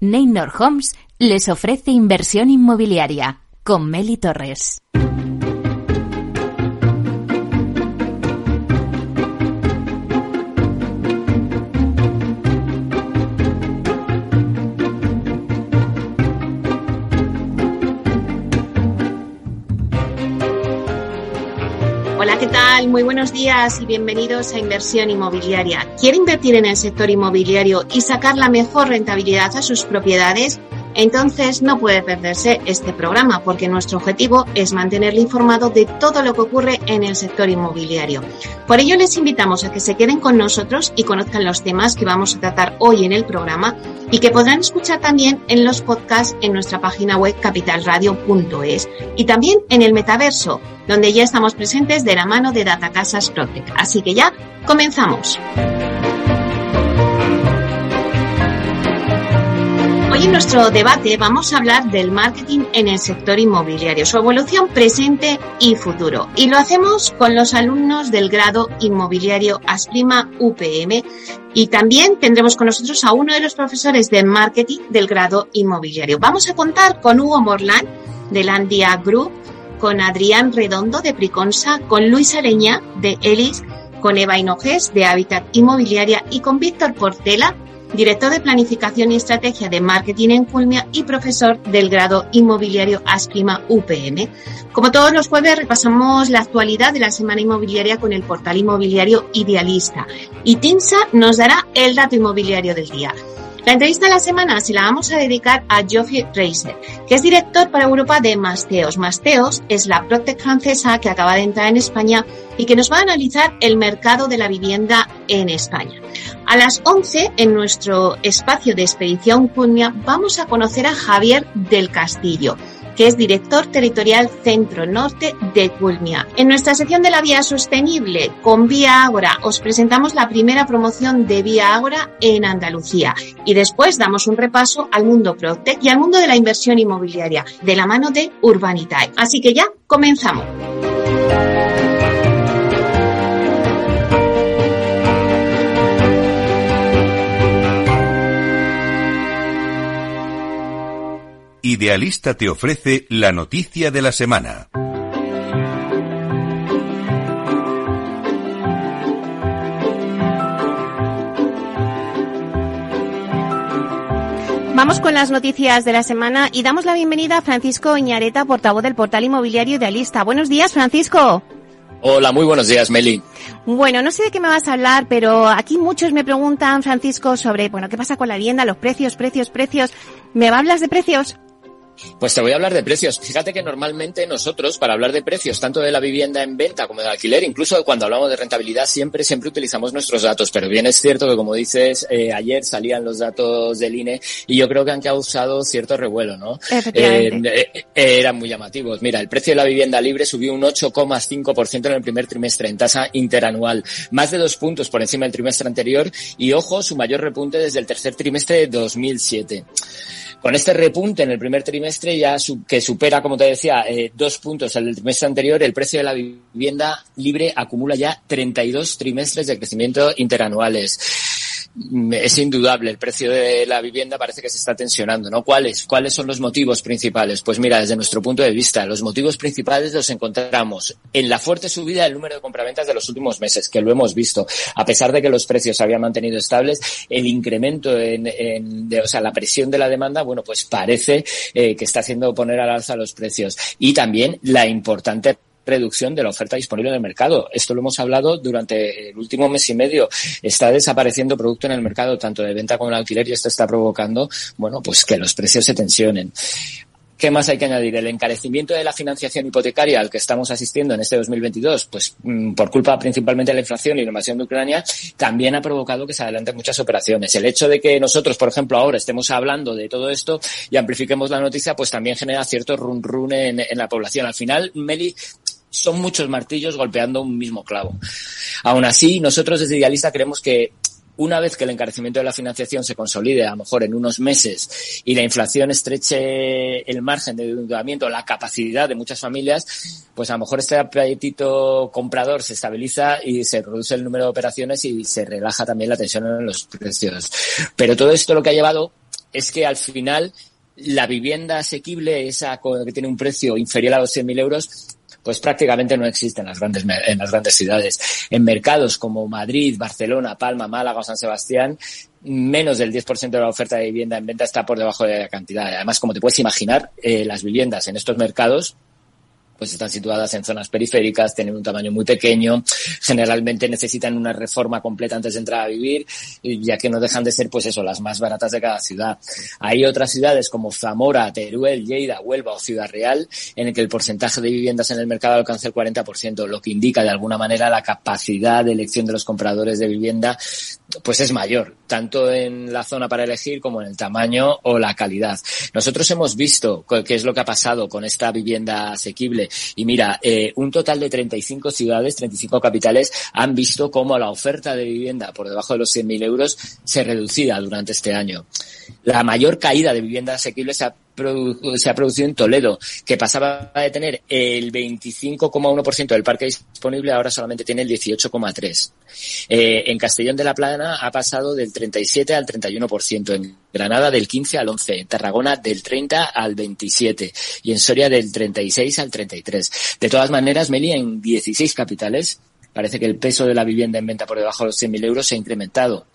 Neynor Homes les ofrece inversión inmobiliaria con Meli Torres. Muy buenos días y bienvenidos a Inversión Inmobiliaria. ¿Quiere invertir en el sector inmobiliario y sacar la mejor rentabilidad a sus propiedades? Entonces no puede perderse este programa porque nuestro objetivo es mantenerle informado de todo lo que ocurre en el sector inmobiliario. Por ello les invitamos a que se queden con nosotros y conozcan los temas que vamos a tratar hoy en el programa y que podrán escuchar también en los podcasts en nuestra página web capitalradio.es y también en el metaverso, donde ya estamos presentes de la mano de Data Casas Protec. Así que ya comenzamos. En nuestro debate vamos a hablar del marketing en el sector inmobiliario, su evolución presente y futuro. Y lo hacemos con los alumnos del grado inmobiliario Asprima UPM y también tendremos con nosotros a uno de los profesores de marketing del grado inmobiliario. Vamos a contar con Hugo Morlán del Andia Group, con Adrián Redondo de Priconsa, con Luis Aleña de Elis, con Eva Hinojes de Habitat Inmobiliaria y con Víctor Portela director de Planificación y Estrategia de Marketing en Culmia y profesor del grado inmobiliario Asprima UPM. Como todos los jueves repasamos la actualidad de la semana inmobiliaria con el portal inmobiliario Idealista y Tinsa nos dará el dato inmobiliario del día. La entrevista de la semana se la vamos a dedicar a Geoffrey Reiser, que es director para Europa de Masteos. Masteos es la Protec francesa que acaba de entrar en España y que nos va a analizar el mercado de la vivienda en España. A las 11, en nuestro espacio de expedición Cunha, vamos a conocer a Javier del Castillo que es director territorial Centro Norte de Culmia. En nuestra sección de la vía sostenible con Vía Ágora os presentamos la primera promoción de Vía Ágora en Andalucía y después damos un repaso al mundo Protec y al mundo de la inversión inmobiliaria de la mano de Urbanitae. Así que ya comenzamos. Idealista te ofrece la noticia de la semana. Vamos con las noticias de la semana y damos la bienvenida a Francisco Iñareta, portavoz del portal inmobiliario Idealista. Buenos días, Francisco. Hola, muy buenos días, Meli. Bueno, no sé de qué me vas a hablar, pero aquí muchos me preguntan, Francisco, sobre, bueno, qué pasa con la vivienda, los precios, precios, precios. ¿Me hablas de precios? Pues te voy a hablar de precios. Fíjate que normalmente nosotros, para hablar de precios, tanto de la vivienda en venta como de alquiler, incluso cuando hablamos de rentabilidad, siempre, siempre utilizamos nuestros datos. Pero bien es cierto que, como dices, eh, ayer salían los datos del INE y yo creo que han causado cierto revuelo, ¿no? Eh, eh, eran muy llamativos. Mira, el precio de la vivienda libre subió un 8,5% en el primer trimestre en tasa interanual, más de dos puntos por encima del trimestre anterior y, ojo, su mayor repunte desde el tercer trimestre de 2007. Con este repunte en el primer trimestre, ya que supera, como te decía, eh, dos puntos al trimestre anterior, el precio de la vivienda libre acumula ya 32 trimestres de crecimiento interanuales es indudable, el precio de la vivienda parece que se está tensionando, ¿no? ¿Cuáles? ¿Cuáles son los motivos principales? Pues mira, desde nuestro punto de vista, los motivos principales los encontramos en la fuerte subida del número de compraventas de los últimos meses, que lo hemos visto. A pesar de que los precios se habían mantenido estables, el incremento en, en de, o sea, la presión de la demanda, bueno, pues parece eh, que está haciendo poner al alza los precios. Y también la importante reducción de la oferta disponible en el mercado. Esto lo hemos hablado durante el último mes y medio. Está desapareciendo producto en el mercado, tanto de venta como de alquiler, y esto está provocando, bueno, pues que los precios se tensionen. ¿Qué más hay que añadir? El encarecimiento de la financiación hipotecaria al que estamos asistiendo en este 2022, pues mm, por culpa principalmente de la inflación y la invasión de Ucrania, también ha provocado que se adelanten muchas operaciones. El hecho de que nosotros, por ejemplo, ahora estemos hablando de todo esto y amplifiquemos la noticia, pues también genera cierto run run en, en la población. Al final, Meli, son muchos martillos golpeando un mismo clavo. Aún así, nosotros desde Idealista creemos que una vez que el encarecimiento de la financiación se consolide, a lo mejor en unos meses, y la inflación estreche el margen de endeudamiento, la capacidad de muchas familias, pues a lo mejor este apetito comprador se estabiliza y se reduce el número de operaciones y se relaja también la tensión en los precios. Pero todo esto lo que ha llevado es que al final la vivienda asequible, esa que tiene un precio inferior a los 100.000 euros, pues prácticamente no existe en las grandes, en las grandes ciudades. En mercados como Madrid, Barcelona, Palma, Málaga o San Sebastián, menos del 10% de la oferta de vivienda en venta está por debajo de la cantidad. Además, como te puedes imaginar, eh, las viviendas en estos mercados pues están situadas en zonas periféricas, tienen un tamaño muy pequeño, generalmente necesitan una reforma completa antes de entrar a vivir, ya que no dejan de ser, pues eso, las más baratas de cada ciudad. Hay otras ciudades como Zamora, Teruel, Lleida, Huelva o Ciudad Real, en el que el porcentaje de viviendas en el mercado alcanza el 40%, lo que indica de alguna manera la capacidad de elección de los compradores de vivienda, pues es mayor, tanto en la zona para elegir como en el tamaño o la calidad. Nosotros hemos visto qué es lo que ha pasado con esta vivienda asequible y mira, eh, un total de 35 ciudades, 35 capitales han visto cómo la oferta de vivienda por debajo de los 100.000 euros se reducida durante este año. La mayor caída de vivienda asequible se ha se ha producido en Toledo, que pasaba de tener el 25,1% del parque disponible, ahora solamente tiene el 18,3%. Eh, en Castellón de la Plana ha pasado del 37 al 31%, en Granada del 15 al 11, en Tarragona del 30 al 27 y en Soria del 36 al 33. De todas maneras, Meli, en 16 capitales parece que el peso de la vivienda en venta por debajo de los 100.000 euros se ha incrementado.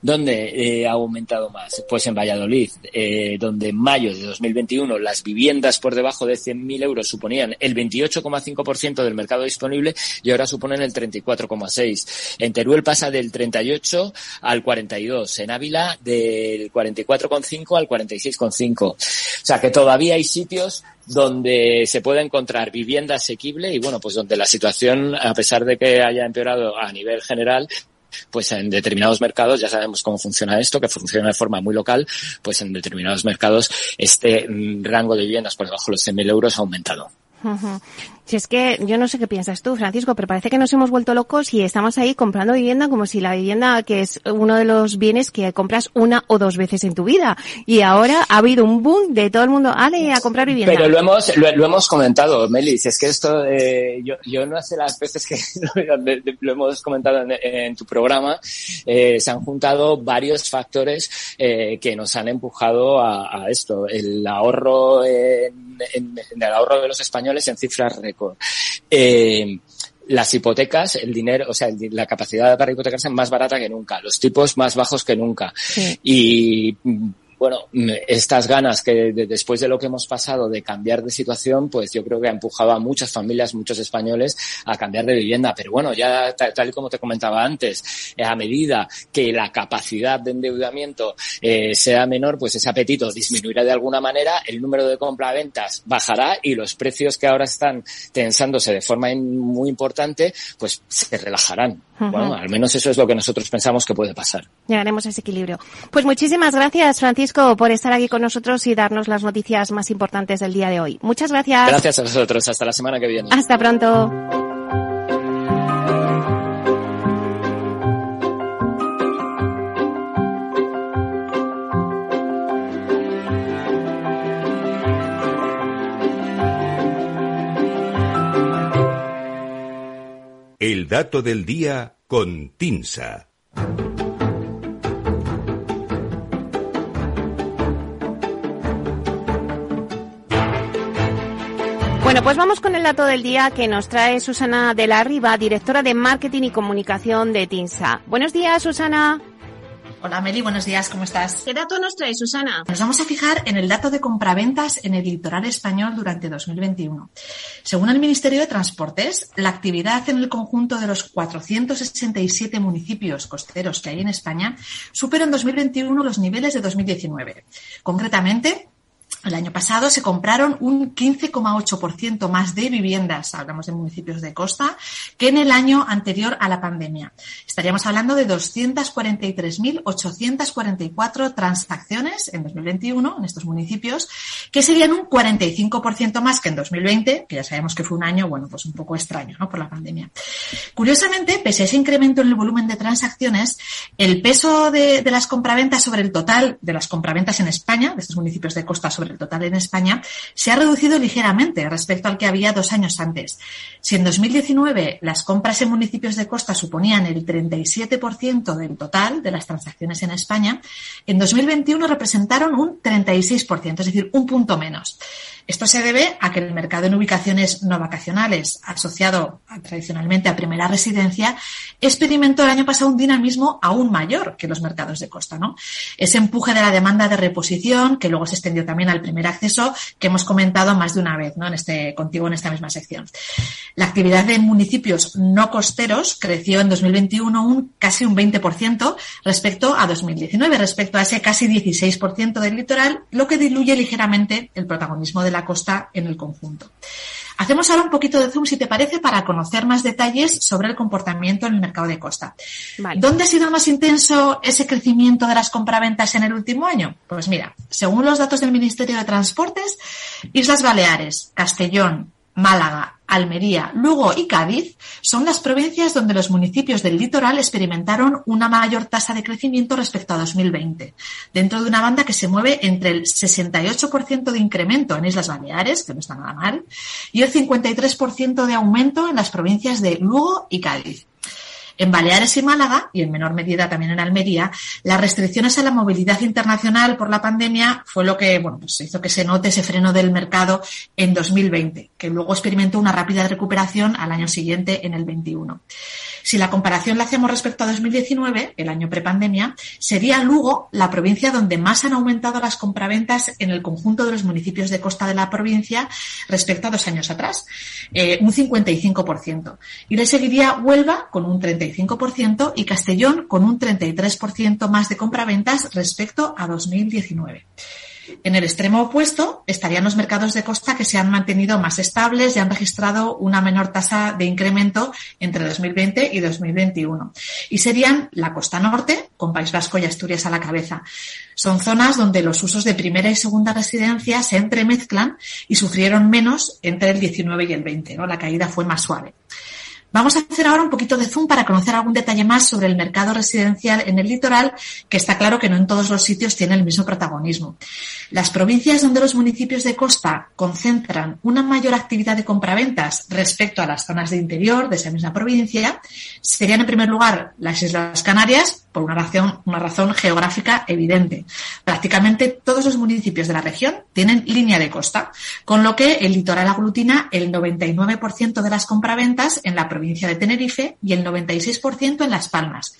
¿Dónde eh, ha aumentado más? Pues en Valladolid, eh, donde en mayo de 2021 las viviendas por debajo de 100.000 euros suponían el 28,5% del mercado disponible y ahora suponen el 34,6%. En Teruel pasa del 38 al 42. En Ávila del 44,5 al 46,5. O sea que todavía hay sitios donde se puede encontrar vivienda asequible y bueno, pues donde la situación, a pesar de que haya empeorado a nivel general, pues en determinados mercados, ya sabemos cómo funciona esto, que funciona de forma muy local, pues en determinados mercados este mm, rango de viviendas por debajo de los 100.000 euros ha aumentado. Si es que yo no sé qué piensas tú, Francisco, pero parece que nos hemos vuelto locos y estamos ahí comprando vivienda como si la vivienda, que es uno de los bienes que compras una o dos veces en tu vida. Y ahora ha habido un boom de todo el mundo, ale, a comprar vivienda. Pero lo hemos, lo, hemos comentado, Melis, es que esto, eh, yo, yo no sé las veces que lo, hemos comentado en, tu programa, eh, se han juntado varios factores eh, que nos han empujado a, a esto. El ahorro en, en, en, el ahorro de los españoles en cifras eh, las hipotecas, el dinero, o sea, la capacidad para hipotecarse es más barata que nunca, los tipos más bajos que nunca. Y bueno, estas ganas que después de lo que hemos pasado de cambiar de situación, pues yo creo que ha empujado a muchas familias, muchos españoles a cambiar de vivienda. Pero bueno, ya tal, y como te comentaba antes, eh, a medida que la capacidad de endeudamiento eh, sea menor, pues ese apetito disminuirá de alguna manera, el número de compra-ventas bajará y los precios que ahora están tensándose de forma muy importante, pues se relajarán. Bueno, al menos eso es lo que nosotros pensamos que puede pasar. Llegaremos a ese equilibrio. Pues muchísimas gracias, Francisco, por estar aquí con nosotros y darnos las noticias más importantes del día de hoy. Muchas gracias. Gracias a vosotros. Hasta la semana que viene. Hasta pronto. Dato del día con Tinsa. Bueno, pues vamos con el dato del día que nos trae Susana de la Riva, directora de Marketing y Comunicación de TINSA. Buenos días, Susana. Hola Meli, buenos días, ¿cómo estás? ¿Qué dato nos trae Susana? Nos vamos a fijar en el dato de compraventas en el litoral español durante 2021. Según el Ministerio de Transportes, la actividad en el conjunto de los 467 municipios costeros que hay en España supera en 2021 los niveles de 2019. Concretamente, el año pasado se compraron un 15,8% más de viviendas, hablamos de municipios de costa, que en el año anterior a la pandemia. Estaríamos hablando de 243.844 transacciones en 2021 en estos municipios, que serían un 45% más que en 2020, que ya sabemos que fue un año, bueno, pues un poco extraño, ¿no? Por la pandemia. Curiosamente, pese a ese incremento en el volumen de transacciones, el peso de, las compraventas sobre el total de las compraventas en España, de estos municipios de costa sobre el total en España, se ha reducido ligeramente respecto al que había dos años antes. Si en 2019 las compras en municipios de costa suponían el 37% del total de las transacciones en España, en 2021 representaron un 36%, es decir, un punto menos. Esto se debe a que el mercado en ubicaciones no vacacionales, asociado tradicionalmente a primera residencia, experimentó el año pasado un dinamismo aún mayor que los mercados de costa. Ese empuje de la demanda de reposición, que luego se extendió también al primer acceso, que hemos comentado más de una vez ¿no? en este, contigo en esta misma sección. La actividad de municipios no costeros creció en 2021 un casi un 20% respecto a 2019, respecto a ese casi 16% del litoral, lo que diluye ligeramente el protagonismo de la costa en el conjunto. Hacemos ahora un poquito de zoom, si te parece, para conocer más detalles sobre el comportamiento en el mercado de costa. ¿Dónde ha sido más intenso ese crecimiento de las compraventas en el último año? Pues mira, según los datos del Ministerio de Transportes, Islas Baleares, Castellón, Málaga, Almería, Lugo y Cádiz son las provincias donde los municipios del litoral experimentaron una mayor tasa de crecimiento respecto a 2020, dentro de una banda que se mueve entre el 68% de incremento en Islas Baleares, que no está nada mal, y el 53% de aumento en las provincias de Lugo y Cádiz. En Baleares y Málaga, y en menor medida también en Almería, las restricciones a la movilidad internacional por la pandemia fue lo que bueno, pues hizo que se note ese freno del mercado en 2020, que luego experimentó una rápida recuperación al año siguiente en el 21. Si la comparación la hacemos respecto a 2019, el año prepandemia, sería Lugo la provincia donde más han aumentado las compraventas en el conjunto de los municipios de costa de la provincia respecto a dos años atrás, eh, un 55%. Y le seguiría Huelva con un 35% y Castellón con un 33% más de compraventas respecto a 2019. En el extremo opuesto estarían los mercados de costa que se han mantenido más estables y han registrado una menor tasa de incremento entre 2020 y 2021. Y serían la costa norte, con País Vasco y Asturias a la cabeza. Son zonas donde los usos de primera y segunda residencia se entremezclan y sufrieron menos entre el 19 y el 20. ¿no? La caída fue más suave. Vamos a hacer ahora un poquito de zoom para conocer algún detalle más sobre el mercado residencial en el litoral, que está claro que no en todos los sitios tiene el mismo protagonismo. Las provincias donde los municipios de costa concentran una mayor actividad de compraventas respecto a las zonas de interior de esa misma provincia serían en primer lugar las Islas Canarias, por una razón, una razón geográfica evidente. Prácticamente todos los municipios de la región tienen línea de costa, con lo que el litoral aglutina el 99% de las compraventas en la provincia de Tenerife y el 96% en Las Palmas.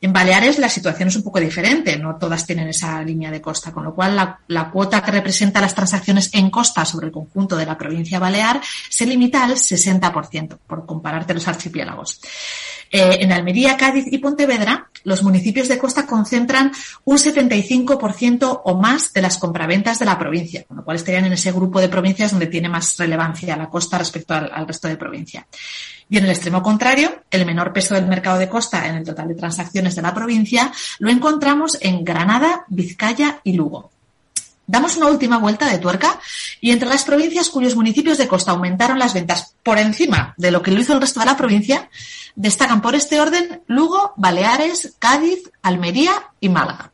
En Baleares la situación es un poco diferente, no todas tienen esa línea de costa, con lo cual la, la cuota que representa las transacciones en costa sobre el conjunto de la provincia balear se limita al 60%, por compararte los archipiélagos. Eh, en Almería, Cádiz y Pontevedra, los municipios de costa concentran un 75% o más de las compraventas de la provincia, con lo cual estarían en ese grupo de provincias donde tiene más relevancia la costa respecto al, al resto de provincia. Y en el extremo contrario, el menor peso del mercado de costa en el total de transacciones de la provincia lo encontramos en Granada, Vizcaya y Lugo. Damos una última vuelta de tuerca y entre las provincias cuyos municipios de costa aumentaron las ventas por encima de lo que lo hizo el resto de la provincia, destacan por este orden Lugo, Baleares, Cádiz, Almería y Málaga.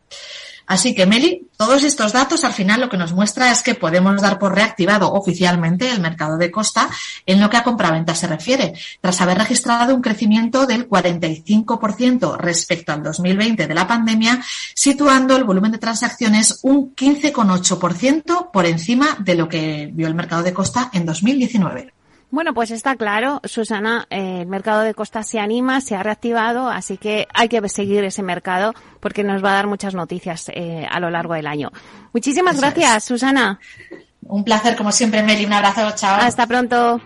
Así que, Meli, todos estos datos al final lo que nos muestra es que podemos dar por reactivado oficialmente el mercado de costa en lo que a compraventa se refiere, tras haber registrado un crecimiento del 45% respecto al 2020 de la pandemia, situando el volumen de transacciones un 15,8% por encima de lo que vio el mercado de costa en 2019. Bueno, pues está claro, Susana, eh, el mercado de costa se anima, se ha reactivado, así que hay que seguir ese mercado porque nos va a dar muchas noticias eh, a lo largo del año. Muchísimas Eso gracias, es. Susana. Un placer, como siempre, Meli. Un abrazo. Chao. Hasta pronto.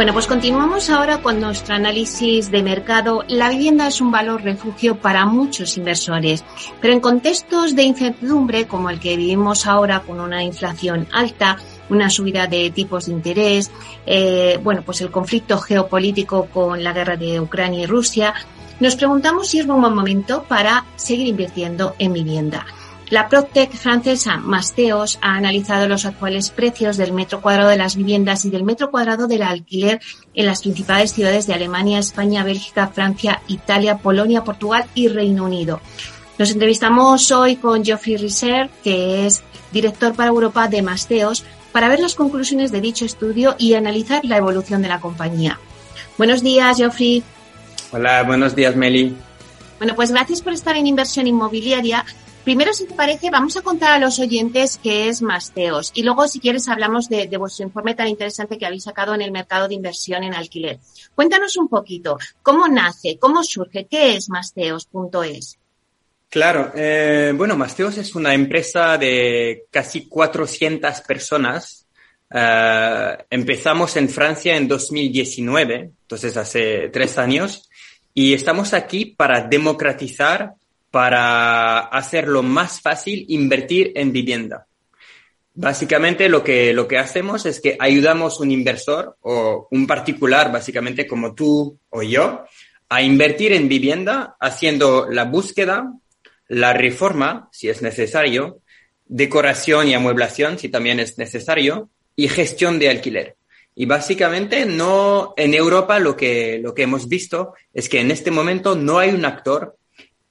Bueno, pues continuamos ahora con nuestro análisis de mercado. La vivienda es un valor refugio para muchos inversores, pero en contextos de incertidumbre como el que vivimos ahora con una inflación alta, una subida de tipos de interés, eh, bueno, pues el conflicto geopolítico con la guerra de Ucrania y Rusia, nos preguntamos si es un buen momento para seguir invirtiendo en vivienda. La PropTech francesa Masteos ha analizado los actuales precios del metro cuadrado de las viviendas y del metro cuadrado del alquiler en las principales ciudades de Alemania, España, Bélgica, Francia, Italia, Polonia, Portugal y Reino Unido. Nos entrevistamos hoy con Geoffrey Risser, que es director para Europa de Masteos, para ver las conclusiones de dicho estudio y analizar la evolución de la compañía. Buenos días, Geoffrey. Hola, buenos días, Meli. Bueno, pues gracias por estar en Inversión Inmobiliaria. Primero, si te parece, vamos a contar a los oyentes qué es Masteos y luego, si quieres, hablamos de, vuestro informe tan interesante que habéis sacado en el mercado de inversión en alquiler. Cuéntanos un poquito, ¿cómo nace? ¿Cómo surge? ¿Qué es Masteos.es? Claro, eh, bueno, Masteos es una empresa de casi 400 personas. Eh, empezamos en Francia en 2019, entonces hace tres años, y estamos aquí para democratizar para hacerlo más fácil invertir en vivienda. Básicamente lo que, lo que hacemos es que ayudamos un inversor o un particular, básicamente como tú o yo, a invertir en vivienda haciendo la búsqueda, la reforma, si es necesario, decoración y amueblación, si también es necesario, y gestión de alquiler. Y básicamente no, en Europa lo que, lo que hemos visto es que en este momento no hay un actor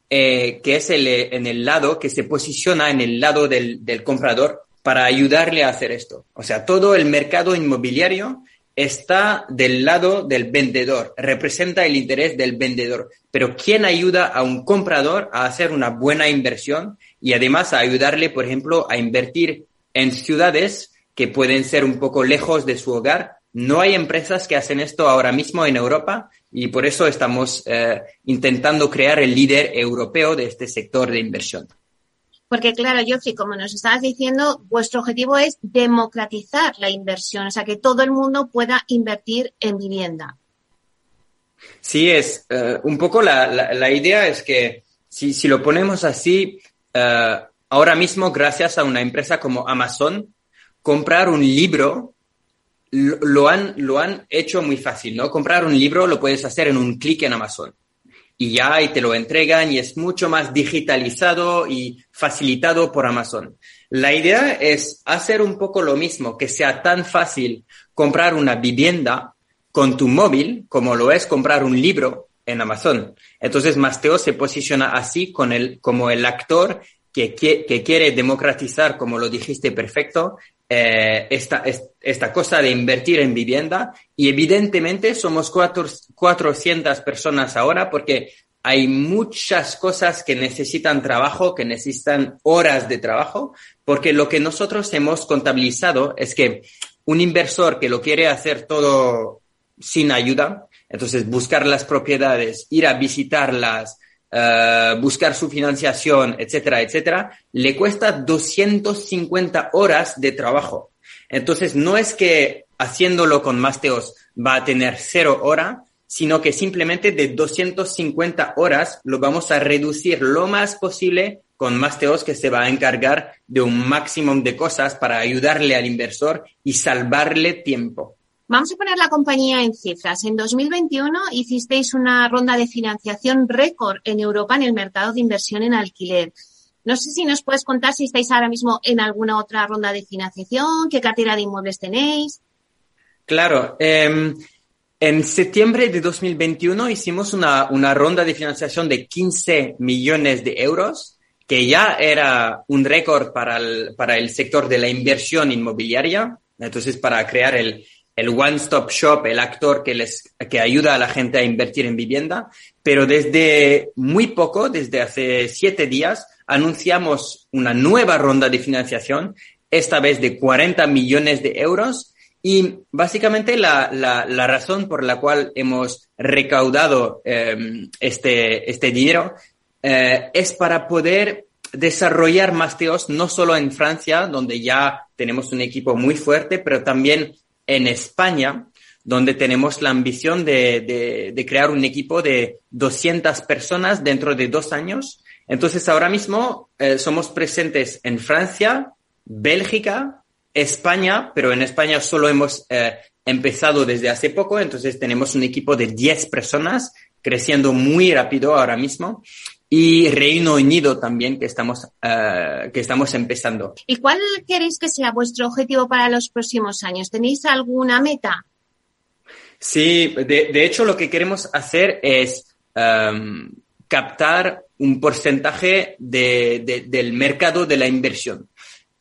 eh, que es el, eh, en el lado, que se posiciona en el lado del, del comprador para ayudarle a hacer esto. O sea, todo el mercado inmobiliario está del lado del vendedor, representa el interés del vendedor. Pero ¿quién ayuda a un comprador a hacer una buena inversión y además a ayudarle, por ejemplo, a invertir en ciudades que pueden ser un poco lejos de su hogar? No hay empresas que hacen esto ahora mismo en Europa y por eso estamos eh, intentando crear el líder europeo de este sector de inversión. Porque claro, Geoffrey, como nos estabas diciendo, vuestro objetivo es democratizar la inversión, o sea, que todo el mundo pueda invertir en vivienda. Sí, es eh, un poco la, idea es que si, si lo ponemos así, eh, ahora mismo, gracias a una empresa como Amazon, comprar un libro lo, han, lo han hecho muy fácil, ¿no? Comprar un libro lo puedes hacer en un clic en Amazon y ya y te lo entregan y es mucho más digitalizado y facilitado por Amazon. La idea es hacer un poco lo mismo, que sea tan fácil comprar una vivienda con tu móvil como lo es comprar un libro en Amazon. Entonces Masteo se posiciona así con el, como el actor que, que, quiere democratizar, como lo dijiste perfecto, eh, esta, esta cosa de invertir en vivienda. Y evidentemente somos cuatro, 400 personas ahora porque hay muchas cosas que necesitan trabajo, que necesitan horas de trabajo, porque lo que nosotros hemos contabilizado es que un inversor que lo quiere hacer todo sin ayuda, entonces buscar las propiedades, ir a visitarlas, eh, buscar su financiación, etcétera, etcétera, le cuesta 250 horas de trabajo. Entonces, no es que haciéndolo con Masteos va a tener cero hora, sino que simplemente de 250 horas lo vamos a reducir lo más posible con Masteos que se va a encargar de un máximo de cosas para ayudarle al inversor y salvarle tiempo. Vamos a poner la compañía en cifras. En 2021 hicisteis una ronda de financiación récord en Europa en el mercado de inversión en alquiler. No sé si nos puedes contar si estáis ahora mismo en alguna otra ronda de financiación, qué cartera de inmuebles tenéis. Claro. Em, en septiembre de 2021 hicimos una, una ronda de financiación de 15 millones de euros, que ya era un récord para el, para el sector de la inversión inmobiliaria. Entonces, para crear el, el one-stop shop, el actor que les, que ayuda a la gente a invertir en vivienda, pero desde muy poco, desde hace siete días, anunciamos una nueva ronda de financiación, esta vez de 40 millones de euros. Y básicamente la, la, la razón por la cual hemos recaudado em, este, este dinero eh, es para poder desarrollar Masteos no solo en Francia, donde ya tenemos un equipo muy fuerte, pero también en España, donde tenemos la ambición de, de, crear un equipo de 200 personas dentro de dos años. Entonces, ahora mismo eh, somos presentes en Francia, Bélgica, España, pero en España solo hemos eh, empezado desde hace poco, entonces tenemos un equipo de 10 personas creciendo muy rápido ahora mismo y Reino Unido también que estamos, eh, que estamos empezando. ¿Y cuál queréis que sea vuestro objetivo para los próximos años? ¿Tenéis alguna meta? Sí, de, hecho lo que queremos hacer es em, captar un porcentaje del mercado de la inversión.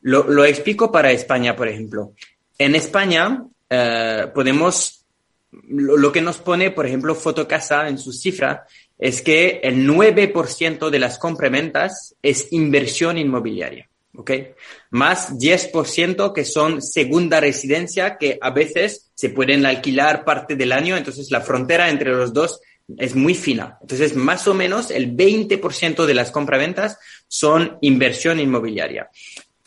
Lo, explico para España, por ejemplo. En España eh, podemos, lo, que nos pone, por ejemplo, Fotocasa en su cifra, es que el 9% de las compraventas es inversión inmobiliaria. ¿ok? Más 10% que son segunda residencia que a veces se pueden alquilar parte del año, entonces la frontera entre los dos es muy fina. Entonces, más o menos el 20% de las compraventas son inversión inmobiliaria.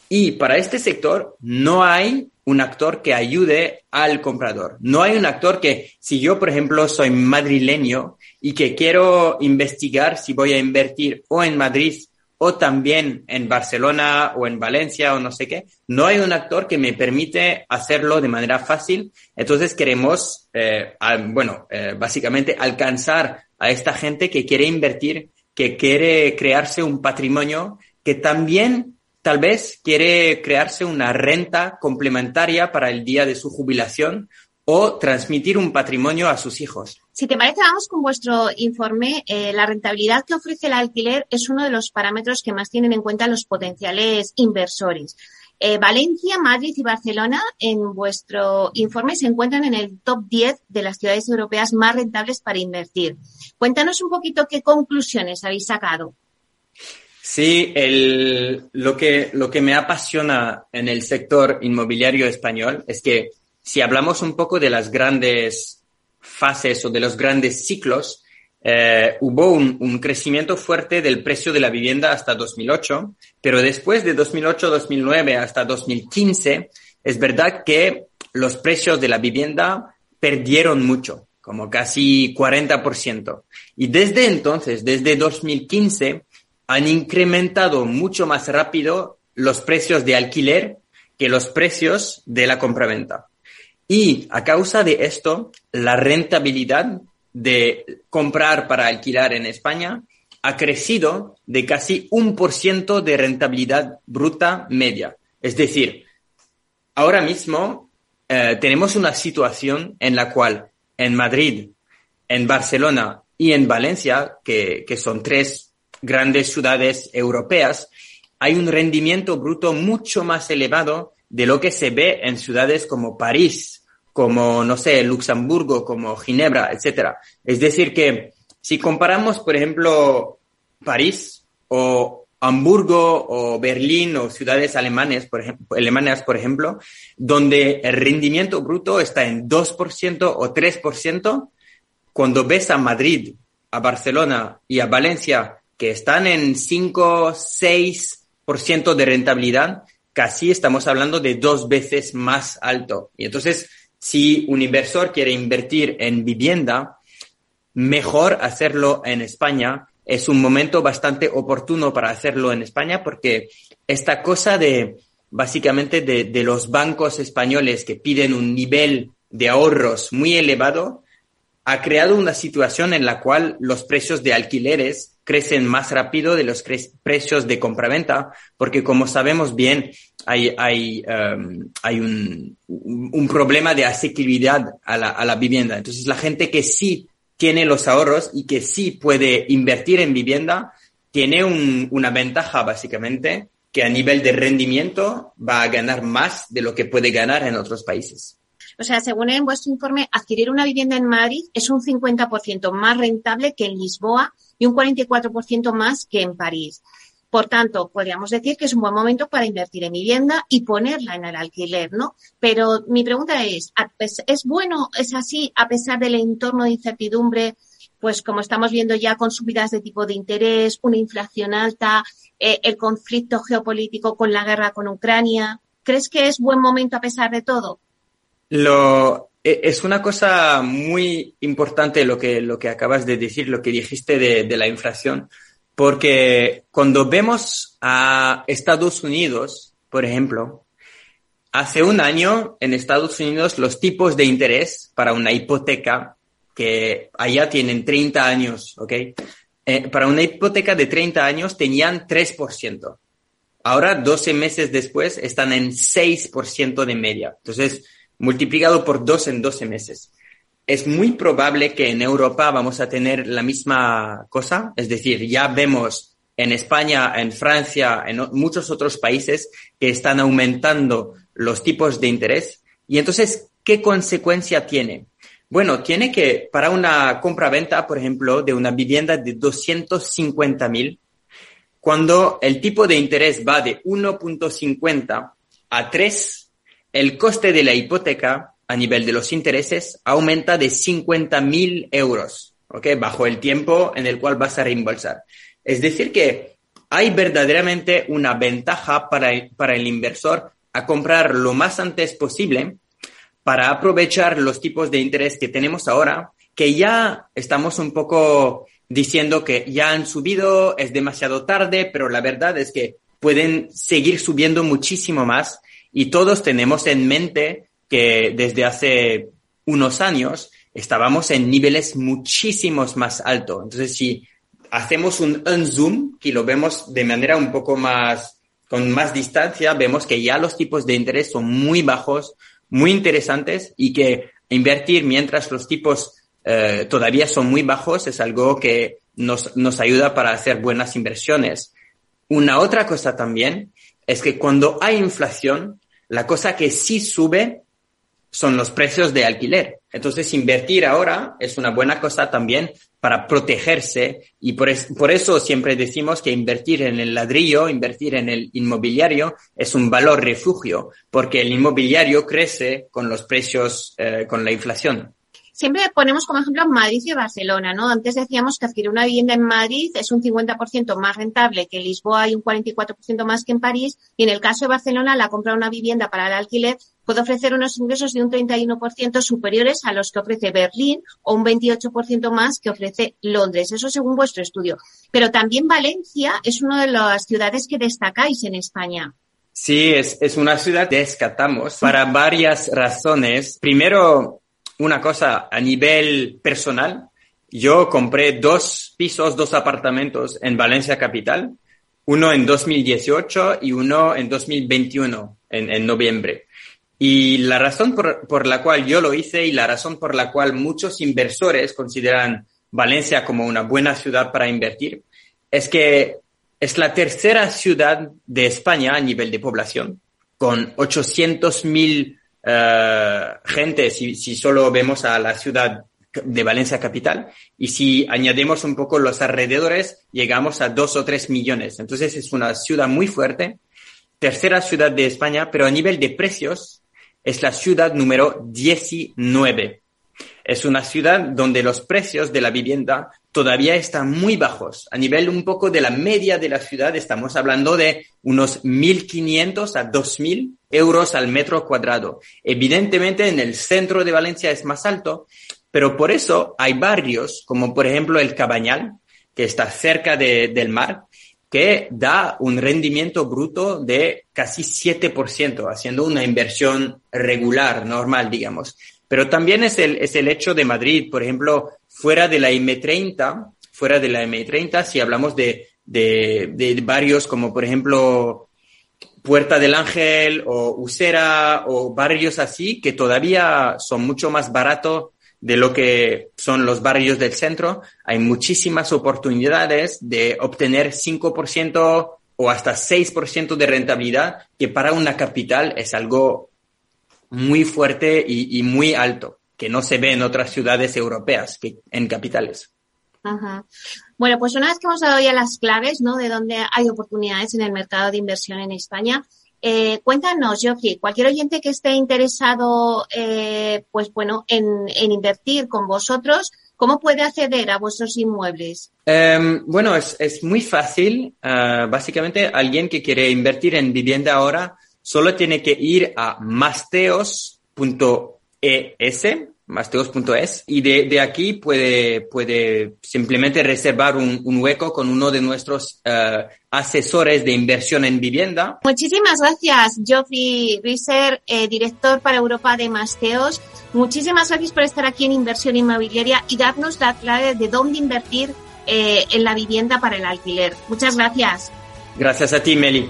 Y para este sector no hay un actor que ayude al comprador. No hay un actor que, si yo, por ejemplo, soy madrileño y que quiero investigar si voy a invertir o en Madrid o también en Barcelona o en Valencia o no sé qué, no hay un actor que me permite hacerlo de manera fácil. Entonces queremos, eh, bueno, eh, básicamente alcanzar a esta gente que quiere invertir, que quiere crearse un patrimonio, que también tal vez quiere crearse una renta complementaria para el día de su jubilación o transmitir un patrimonio a sus hijos. Si te parece, vamos con vuestro informe. Eh, la rentabilidad que ofrece el alquiler es uno de los parámetros que más tienen en cuenta los potenciales inversores. Eh, Valencia, Madrid y Barcelona en vuestro informe se encuentran en el top 10 de las ciudades europeas más rentables para invertir. Cuéntanos un poquito qué conclusiones habéis sacado. Sí, el, lo, que, lo que me apasiona en el sector inmobiliario español es que si hablamos un poco de las grandes fases o de los grandes ciclos, eh, hubo un, crecimiento fuerte del precio de la vivienda hasta 2008, pero después de 2008-2009 hasta 2015, es verdad que los precios de la vivienda perdieron mucho, como casi 40%. Y desde entonces, desde 2015, han incrementado mucho más rápido los precios de alquiler que los precios de la compraventa. Y a causa de esto, la rentabilidad de comprar para alquilar en España ha crecido de casi un por ciento de rentabilidad bruta media. Es decir, ahora mismo eh, tenemos una situación en la cual en Madrid, en Barcelona y en Valencia, que, que son tres grandes ciudades europeas, hay un rendimiento bruto mucho más elevado de lo que se ve en ciudades como París, como, no sé, Luxemburgo, como Ginebra, etcétera. Es decir, que si comparamos, por ejemplo, París o Hamburgo o Berlín o ciudades alemanes, por alemanas, por ejemplo, donde el rendimiento bruto está en 2% o 3%, cuando ves a Madrid, a Barcelona y a Valencia, que están en 5, 6% de rentabilidad, casi estamos hablando de dos veces más alto. Y entonces, si un inversor quiere invertir en vivienda, mejor hacerlo en España. Es un momento bastante oportuno para hacerlo en España porque esta cosa de, básicamente, de, los bancos españoles que piden un nivel de ahorros muy elevado, ha creado una situación en la cual los precios de alquileres crecen más rápido de los precios de compraventa, porque como sabemos bien, hay, hay, um, hay un, un, problema de asequibilidad a la, a la vivienda. Entonces, la gente que sí tiene los ahorros y que sí puede invertir en vivienda, tiene un, una ventaja básicamente que a nivel de rendimiento va a ganar más de lo que puede ganar en otros países. O sea, según en vuestro informe, adquirir una vivienda en Madrid es un 50% más rentable que en Lisboa y un 44% más que en París. Por tanto, podríamos decir que es un buen momento para invertir en vivienda y ponerla en el alquiler, ¿no? Pero mi pregunta es, ¿es bueno, es así, a pesar del entorno de incertidumbre, pues como estamos viendo ya con subidas de tipo de interés, una inflación alta, eh, el conflicto geopolítico con la guerra con Ucrania? ¿Crees que es buen momento a pesar de todo? Lo, es una cosa muy importante lo que, lo que acabas de decir, lo que dijiste de, de la inflación, porque cuando vemos a Estados Unidos, por ejemplo, hace un año en Estados Unidos los tipos de interés para una hipoteca que allá tienen 30 años, ¿ok? Eh, para una hipoteca de 30 años tenían 3%. Ahora, 12 meses después, están en 6% de media. Entonces, multiplicado por 2 en 12 meses. Es muy probable que en Europa vamos a tener la misma cosa. Es decir, ya vemos en España, en Francia, en muchos otros países que están aumentando los tipos de interés. Y entonces, ¿qué consecuencia tiene? Bueno, tiene que para una compra-venta, por ejemplo, de una vivienda de 250 mil, cuando el tipo de interés va de 1.50 a 3, el coste de la hipoteca a nivel de los intereses aumenta de 50 mil euros, ¿ok? Bajo el tiempo en el cual vas a reembolsar. Es decir, que hay verdaderamente una ventaja para, para el inversor a comprar lo más antes posible para aprovechar los tipos de interés que tenemos ahora, que ya estamos un poco diciendo que ya han subido, es demasiado tarde, pero la verdad es que pueden seguir subiendo muchísimo más y todos tenemos en mente que desde hace unos años estábamos en niveles muchísimos más altos. Entonces, si hacemos un, un zoom y lo vemos de manera un poco más, con más distancia, vemos que ya los tipos de interés son muy bajos, muy interesantes y que invertir mientras los tipos eh, todavía son muy bajos es algo que nos, nos ayuda para hacer buenas inversiones. Una otra cosa también es que cuando hay inflación, la cosa que sí sube son los precios de alquiler. Entonces, invertir ahora es una buena cosa también para protegerse y por, eso siempre decimos que invertir en el ladrillo, invertir en el inmobiliario es un valor refugio, porque el inmobiliario crece con los precios, eh, con la inflación. Siempre ponemos como ejemplo Madrid y Barcelona, ¿no? Antes decíamos que adquirir una vivienda en Madrid es un 50% más rentable que en Lisboa y un 44% más que en París. Y en el caso de Barcelona, la compra de una vivienda para el alquiler puede ofrecer unos ingresos de un 31% superiores a los que ofrece Berlín o un 28% más que ofrece Londres. Eso según vuestro estudio. Pero también Valencia es una de las ciudades que destacáis en España. Sí, es, es una ciudad que para varias razones. Primero, una cosa a nivel personal. Yo compré dos pisos, dos apartamentos en Valencia Capital, uno en 2018 y uno en 2021, en, en noviembre. Y la razón por, la cual yo lo hice y la razón por la cual muchos inversores consideran Valencia como una buena ciudad para invertir es que es la tercera ciudad de España a nivel de población, con 800.000 mil eh, gente si, solo vemos a la ciudad de Valencia capital y si añadimos un poco los alrededores llegamos a dos o tres millones. Entonces es una ciudad muy fuerte, tercera ciudad de España, pero a nivel de precios es la ciudad número 19. Es una ciudad donde los precios de la vivienda todavía están muy bajos. A nivel un poco de la media de la ciudad, estamos hablando de unos 1.500 a 2.000 euros al metro cuadrado. Evidentemente, en el centro de Valencia es más alto, pero por eso hay barrios como, por ejemplo, el Cabañal, que está cerca del mar, que da un rendimiento bruto de casi 7%, haciendo una inversión regular, normal, digamos. Pero también es el, es el hecho de Madrid, por ejemplo, fuera de la M30, fuera de la M30, si hablamos de, de, de barrios como, por ejemplo, Puerta del Ángel o Usera o barrios así, que todavía son mucho más baratos de lo que son los barrios del centro, hay muchísimas oportunidades de obtener 5% o hasta 6% de rentabilidad, que para una capital es algo muy fuerte y, muy alto, que no se ve en otras ciudades europeas que en capitales. Bueno, pues una vez que hemos dado ya las claves, ¿no? De dónde hay oportunidades en el mercado de inversión en España, eh, cuéntanos, Geoffrey, cualquier oyente que esté interesado, eh, pues bueno, en, invertir con vosotros, ¿cómo puede acceder a vuestros inmuebles? Em, bueno, es, es, muy fácil. Ah, básicamente, alguien que quiere invertir en vivienda ahora solo tiene que ir a masteos.es masteos.es y de, de, aquí puede, puede simplemente reservar un, un hueco con uno de nuestros uh, asesores de inversión en vivienda. Muchísimas gracias, Geoffrey Risser, eh, director para Europa de Masteos, Muchísimas gracias por estar aquí en Inversión Inmobiliaria y darnos la clave de dónde invertir eh, en la vivienda para el alquiler. Muchas gracias. Gracias a ti, Meli.